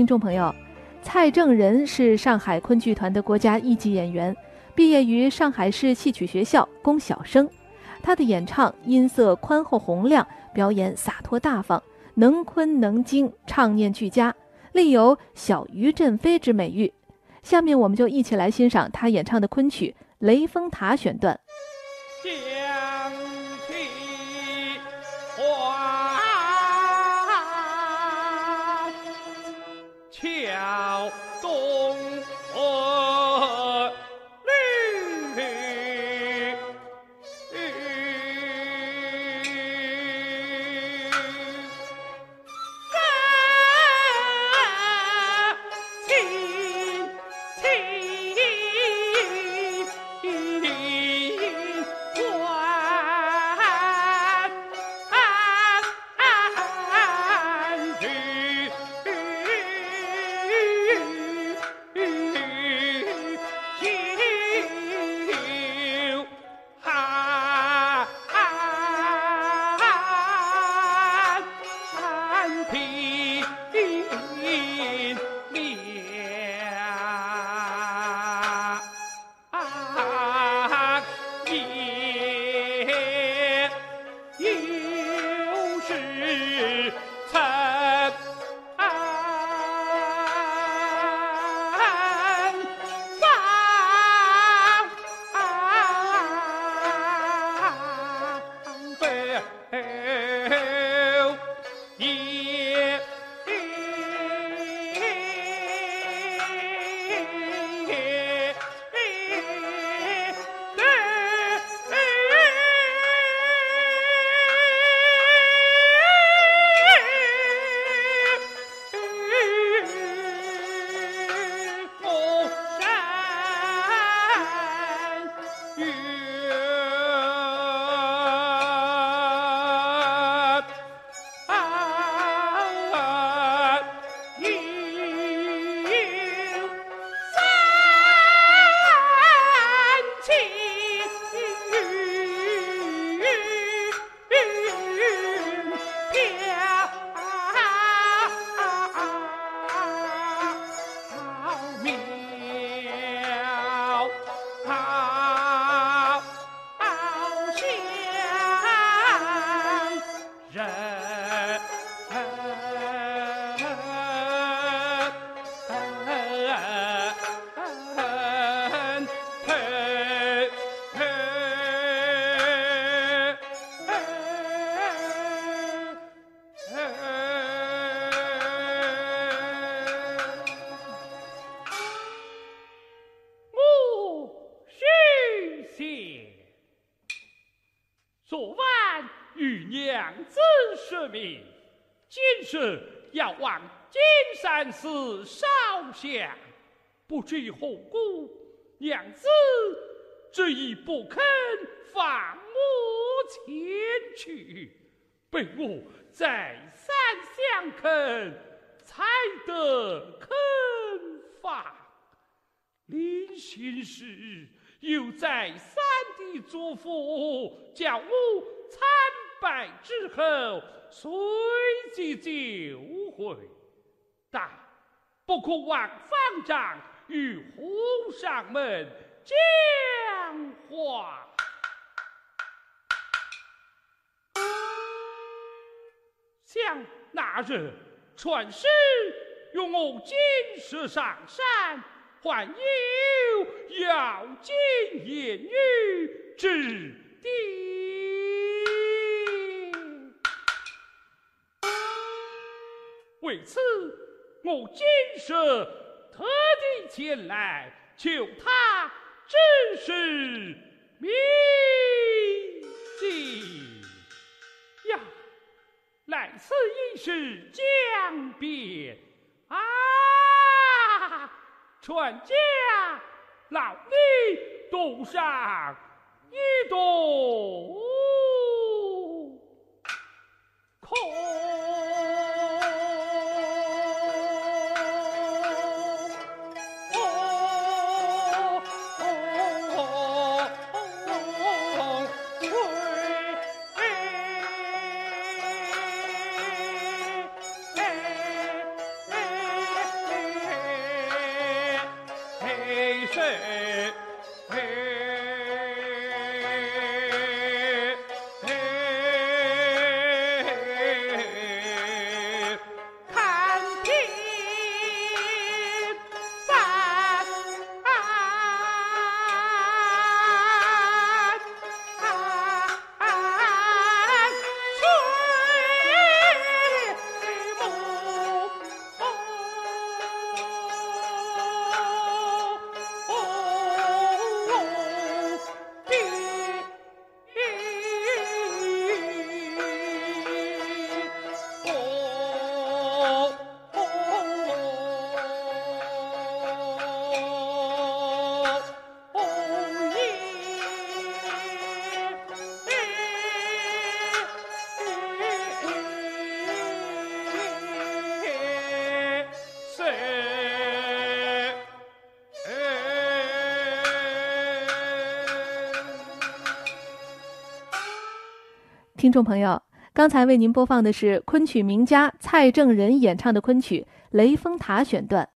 听众朋友，蔡正仁是上海昆剧团的国家一级演员，毕业于上海市戏曲学校工小生。他的演唱音色宽厚洪亮，表演洒脱大方，能昆能京，唱念俱佳，立有“小于振飞”之美誉。下面我们就一起来欣赏他演唱的昆曲《雷峰塔》选段。昨晚与娘子说明，今日要往金山寺烧香，不知何故，娘子执意不肯放我前去，被我再三相恳，才得肯放。临行时又在三弟嘱咐，叫我参拜之后。随即就回，但不可忘方丈与和尚们讲话。想那日传师用我金石上山，还有要金言语之地。为此，我今日特地前来求他指示秘籍呀！来此一事将变啊！全家老李赌上一赌。听众朋友，刚才为您播放的是昆曲名家蔡正仁演唱的昆曲《雷峰塔》选段。